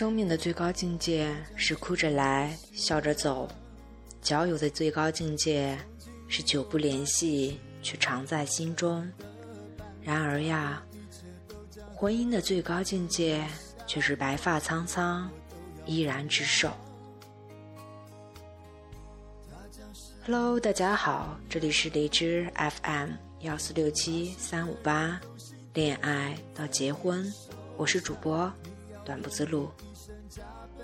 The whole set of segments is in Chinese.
生命的最高境界是哭着来，笑着走；交友的最高境界是久不联系，却常在心中。然而呀，婚姻的最高境界却是白发苍苍，依然执手。Hello，大家好，这里是荔枝 FM 幺四六七三五八，恋爱到结婚，我是主播。短不自路，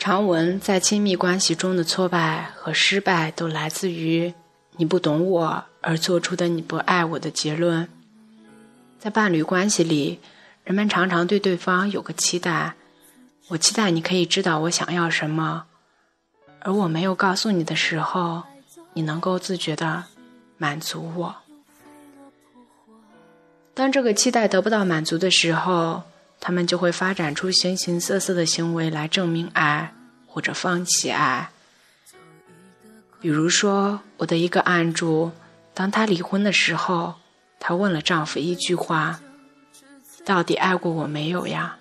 常文在亲密关系中的挫败和失败，都来自于你不懂我而做出的你不爱我的结论。在伴侣关系里，人们常常对对方有个期待：我期待你可以知道我想要什么，而我没有告诉你的时候，你能够自觉的满足我。当这个期待得不到满足的时候，他们就会发展出形形色色的行为来证明爱，或者放弃爱。比如说，我的一个案主，当她离婚的时候，她问了丈夫一句话：“到底爱过我没有呀？”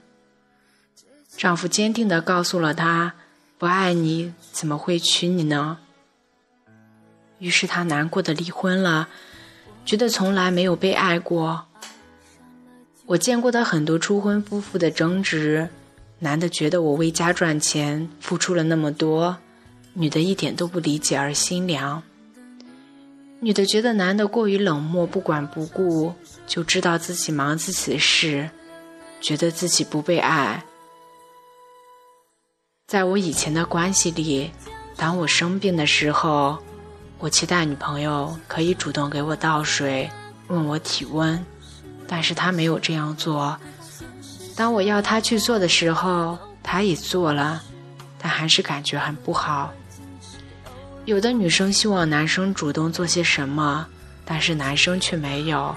丈夫坚定地告诉了她：“不爱你怎么会娶你呢？”于是她难过的离婚了，觉得从来没有被爱过。我见过的很多初婚夫妇的争执，男的觉得我为家赚钱付出了那么多，女的一点都不理解而心凉。女的觉得男的过于冷漠不管不顾，就知道自己忙自己的事，觉得自己不被爱。在我以前的关系里，当我生病的时候，我期待女朋友可以主动给我倒水，问我体温。但是她没有这样做。当我要他去做的时候，他也做了，但还是感觉很不好。有的女生希望男生主动做些什么，但是男生却没有。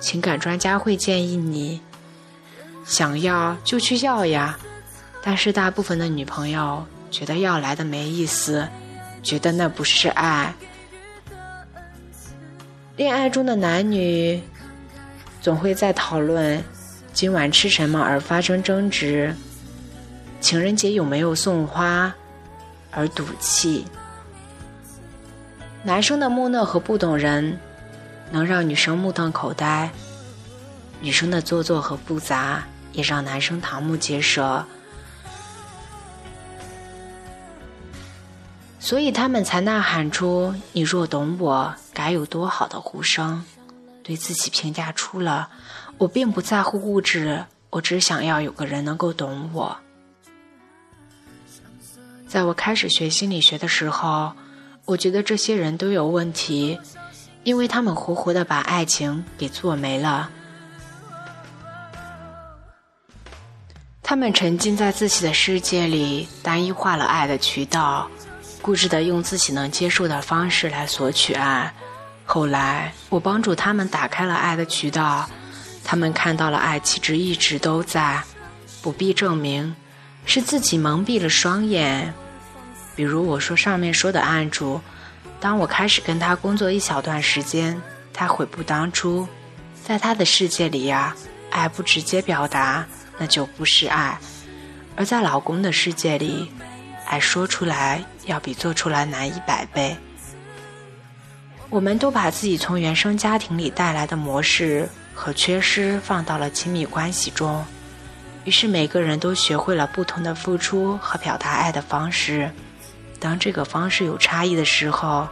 情感专家会建议你，想要就去要呀。但是大部分的女朋友觉得要来的没意思，觉得那不是爱。恋爱中的男女。总会在讨论今晚吃什么而发生争执，情人节有没有送花而赌气。男生的木讷和不懂人能让女生目瞪口呆，女生的做作和复杂也让男生瞠目结舌，所以他们才呐喊出“你若懂我，该有多好”的呼声。对自己评价出了，我并不在乎物质，我只想要有个人能够懂我。在我开始学心理学的时候，我觉得这些人都有问题，因为他们活活的把爱情给做没了。他们沉浸在自己的世界里，单一化了爱的渠道，固执的用自己能接受的方式来索取爱。后来，我帮助他们打开了爱的渠道，他们看到了爱其实一直都在，不必证明，是自己蒙蔽了双眼。比如我说上面说的案主，当我开始跟他工作一小段时间，他悔不当初，在他的世界里呀，爱不直接表达，那就不是爱，而在老公的世界里，爱说出来要比做出来难一百倍。我们都把自己从原生家庭里带来的模式和缺失放到了亲密关系中，于是每个人都学会了不同的付出和表达爱的方式。当这个方式有差异的时候，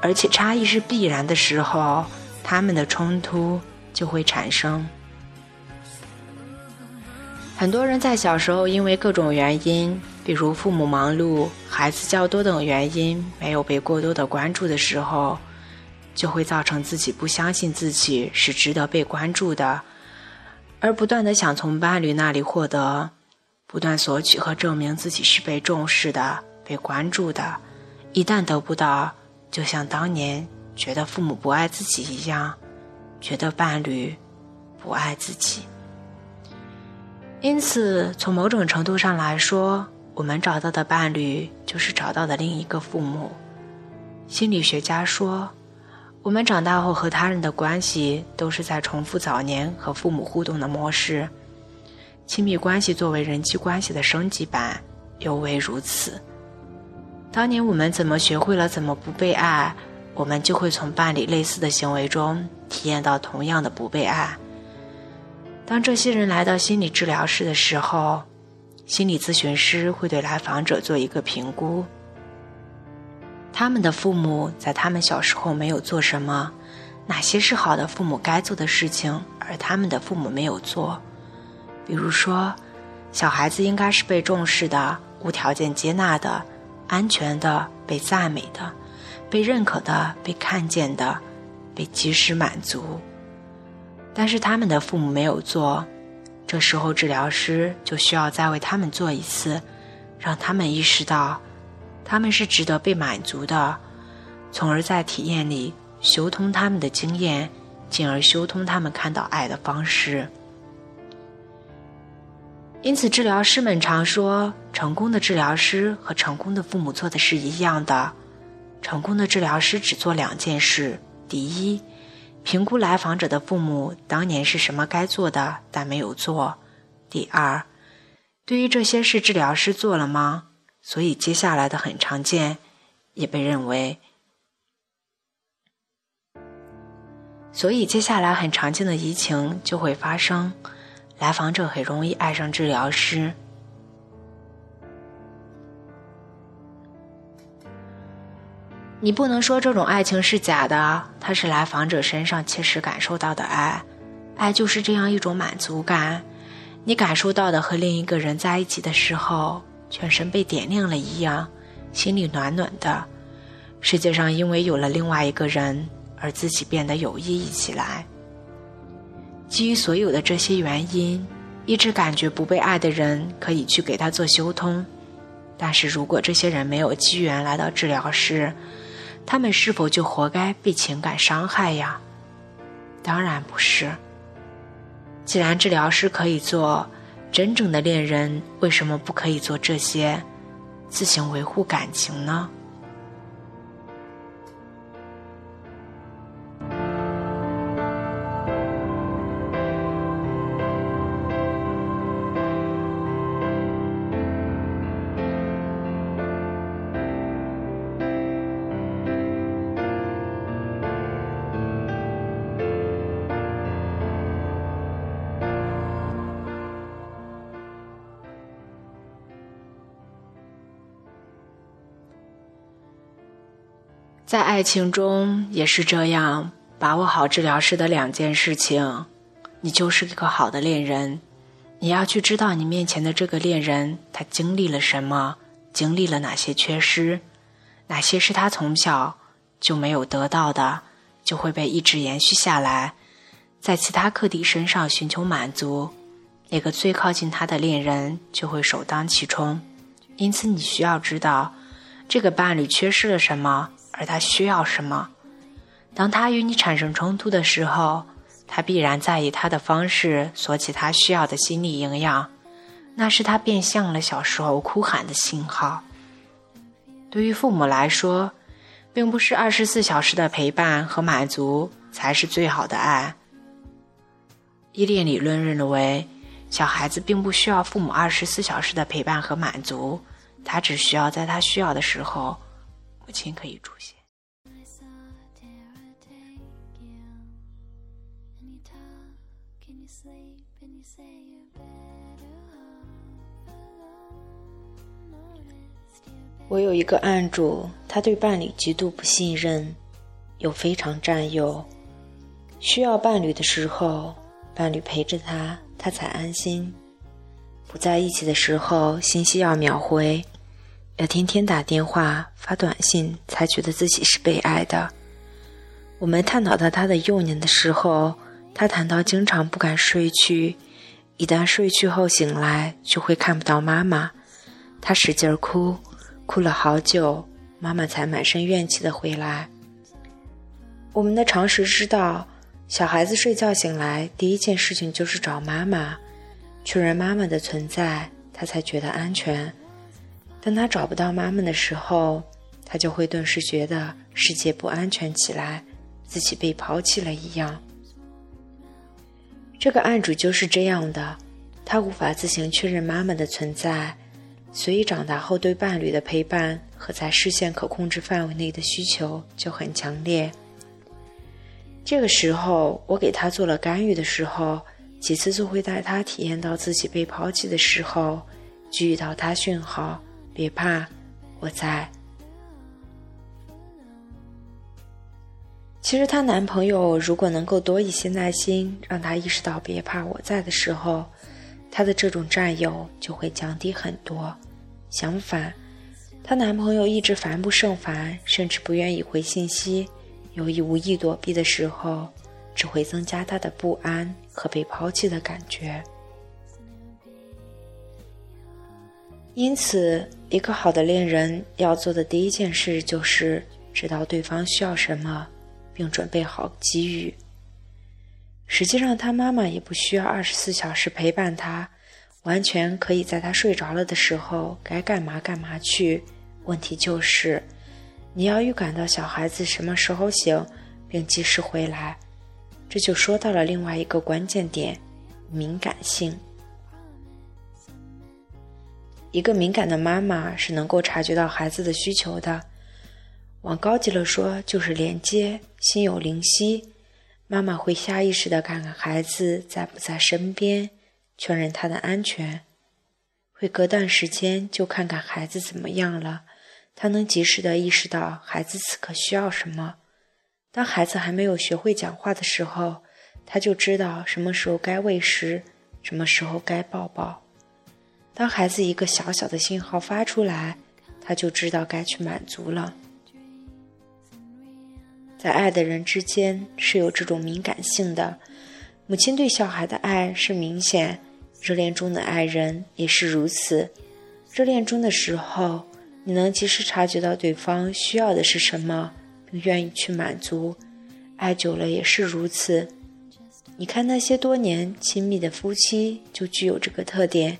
而且差异是必然的时候，他们的冲突就会产生。很多人在小时候因为各种原因，比如父母忙碌、孩子较多等原因，没有被过多的关注的时候，就会造成自己不相信自己是值得被关注的，而不断的想从伴侣那里获得，不断索取和证明自己是被重视的、被关注的。一旦得不到，就像当年觉得父母不爱自己一样，觉得伴侣不爱自己。因此，从某种程度上来说，我们找到的伴侣就是找到的另一个父母。心理学家说，我们长大后和他人的关系都是在重复早年和父母互动的模式。亲密关系作为人际关系的升级版，尤为如此。当年我们怎么学会了怎么不被爱，我们就会从伴侣类似的行为中体验到同样的不被爱。当这些人来到心理治疗室的时候，心理咨询师会对来访者做一个评估。他们的父母在他们小时候没有做什么？哪些是好的父母该做的事情，而他们的父母没有做？比如说，小孩子应该是被重视的、无条件接纳的、安全的、被赞美的、被认可的、被看见的、被及时满足。但是他们的父母没有做，这时候治疗师就需要再为他们做一次，让他们意识到，他们是值得被满足的，从而在体验里修通他们的经验，进而修通他们看到爱的方式。因此，治疗师们常说，成功的治疗师和成功的父母做的是一样的。成功的治疗师只做两件事：第一。评估来访者的父母当年是什么该做的，但没有做。第二，对于这些事，治疗师做了吗？所以接下来的很常见，也被认为。所以接下来很常见的移情就会发生，来访者很容易爱上治疗师。你不能说这种爱情是假的，它是来访者身上切实感受到的爱。爱就是这样一种满足感，你感受到的和另一个人在一起的时候，全身被点亮了一样，心里暖暖的。世界上因为有了另外一个人，而自己变得有意义起来。基于所有的这些原因，一直感觉不被爱的人可以去给他做修通，但是如果这些人没有机缘来到治疗室，他们是否就活该被情感伤害呀？当然不是。既然治疗师可以做，真正的恋人为什么不可以做这些，自行维护感情呢？在爱情中也是这样，把握好治疗师的两件事情，你就是一个好的恋人。你要去知道你面前的这个恋人，他经历了什么，经历了哪些缺失，哪些是他从小就没有得到的，就会被一直延续下来，在其他客体身上寻求满足，那个最靠近他的恋人就会首当其冲。因此，你需要知道这个伴侣缺失了什么。而他需要什么？当他与你产生冲突的时候，他必然在以他的方式索取他需要的心理营养，那是他变相了小时候哭喊的信号。对于父母来说，并不是二十四小时的陪伴和满足才是最好的爱。依恋理论认为，小孩子并不需要父母二十四小时的陪伴和满足，他只需要在他需要的时候，母亲可以出现。我有一个案主，他对伴侣极度不信任，又非常占有。需要伴侣的时候，伴侣陪着他，他才安心；不在一起的时候，信息要秒回，要天天打电话发短信，才觉得自己是被爱的。我们探讨到他的幼年的时候，他谈到经常不敢睡去，一旦睡去后醒来，就会看不到妈妈，他使劲哭。哭了好久，妈妈才满身怨气的回来。我们的常识知道，小孩子睡觉醒来第一件事情就是找妈妈，确认妈妈的存在，他才觉得安全。当他找不到妈妈的时候，他就会顿时觉得世界不安全起来，自己被抛弃了一样。这个案主就是这样的，他无法自行确认妈妈的存在。所以长大后对伴侣的陪伴和在视线可控制范围内的需求就很强烈。这个时候，我给他做了干预的时候，几次就会带他体验到自己被抛弃的时候，给予到他讯号：别怕，我在。其实她男朋友如果能够多一些耐心，让她意识到别怕我在的时候。她的这种占有就会降低很多。相反，她男朋友一直烦不胜烦，甚至不愿意回信息，有意无意躲避的时候，只会增加她的不安和被抛弃的感觉。因此，一个好的恋人要做的第一件事就是知道对方需要什么，并准备好给予。实际上，他妈妈也不需要二十四小时陪伴他，完全可以在他睡着了的时候该干嘛干嘛去。问题就是，你要预感到小孩子什么时候醒，并及时回来。这就说到了另外一个关键点：敏感性。一个敏感的妈妈是能够察觉到孩子的需求的，往高级了说，就是连接，心有灵犀。妈妈会下意识地看看孩子在不在身边，确认他的安全；会隔段时间就看看孩子怎么样了。他能及时地意识到孩子此刻需要什么。当孩子还没有学会讲话的时候，他就知道什么时候该喂食，什么时候该抱抱。当孩子一个小小的信号发出来，他就知道该去满足了。在爱的人之间是有这种敏感性的，母亲对小孩的爱是明显，热恋中的爱人也是如此。热恋中的时候，你能及时察觉到对方需要的是什么，并愿意去满足；爱久了也是如此。你看那些多年亲密的夫妻，就具有这个特点：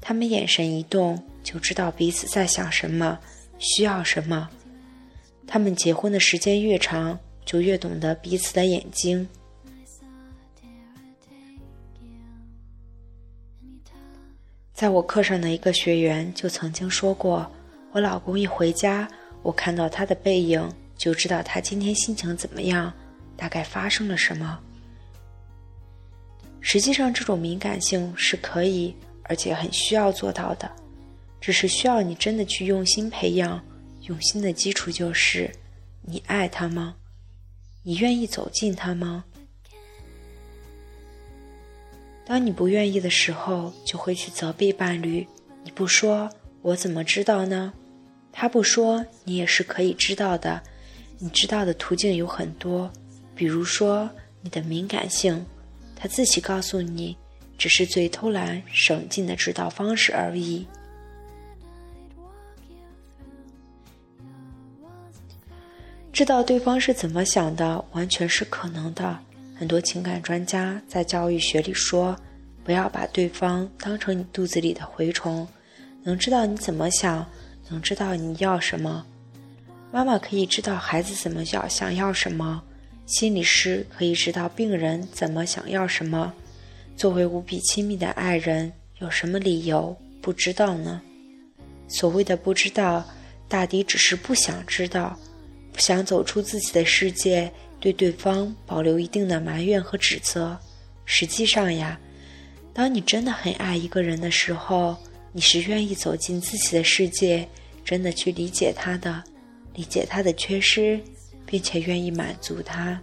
他们眼神一动，就知道彼此在想什么，需要什么。他们结婚的时间越长，就越懂得彼此的眼睛。在我课上的一个学员就曾经说过：“我老公一回家，我看到他的背影，就知道他今天心情怎么样，大概发生了什么。”实际上，这种敏感性是可以，而且很需要做到的，只是需要你真的去用心培养。用心的基础就是：你爱他吗？你愿意走近他吗？当你不愿意的时候，就会去责备伴侣。你不说，我怎么知道呢？他不说，你也是可以知道的。你知道的途径有很多，比如说你的敏感性，他自己告诉你，只是最偷懒省劲的指导方式而已。知道对方是怎么想的，完全是可能的。很多情感专家在教育学里说，不要把对方当成你肚子里的蛔虫，能知道你怎么想，能知道你要什么。妈妈可以知道孩子怎么要想要什么，心理师可以知道病人怎么想要什么。作为无比亲密的爱人，有什么理由不知道呢？所谓的不知道，大抵只是不想知道，不想走出自己的世界，对对方保留一定的埋怨和指责。实际上呀，当你真的很爱一个人的时候，你是愿意走进自己的世界，真的去理解他的，理解他的缺失，并且愿意满足他。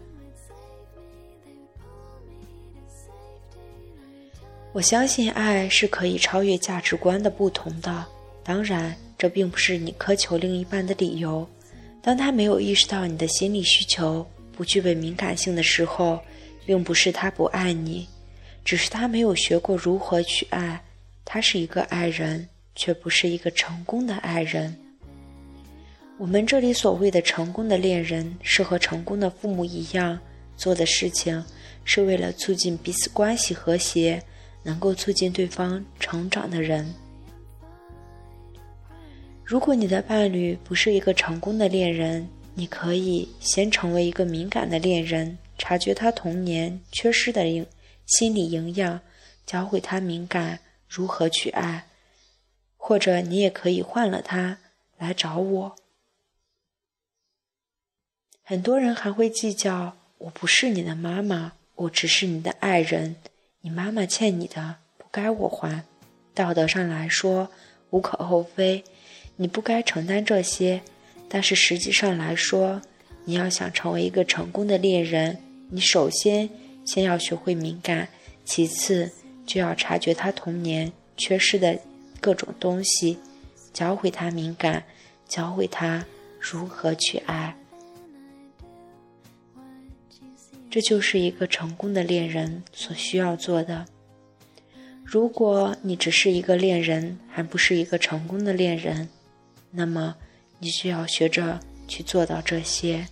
我相信爱是可以超越价值观的不同的。当然，这并不是你苛求另一半的理由。当他没有意识到你的心理需求，不具备敏感性的时候，并不是他不爱你，只是他没有学过如何去爱。他是一个爱人，却不是一个成功的爱人。我们这里所谓的成功的恋人，是和成功的父母一样，做的事情是为了促进彼此关系和谐，能够促进对方成长的人。如果你的伴侣不是一个成功的恋人，你可以先成为一个敏感的恋人，察觉他童年缺失的营心理营养，教会他敏感如何去爱。或者你也可以换了他来找我。很多人还会计较，我不是你的妈妈，我只是你的爱人，你妈妈欠你的不该我还，道德上来说无可厚非。你不该承担这些，但是实际上来说，你要想成为一个成功的恋人，你首先先要学会敏感，其次就要察觉他童年缺失的各种东西，教会他敏感，教会他如何去爱。这就是一个成功的恋人所需要做的。如果你只是一个恋人，还不是一个成功的恋人。那么，你需要学着去做到这些。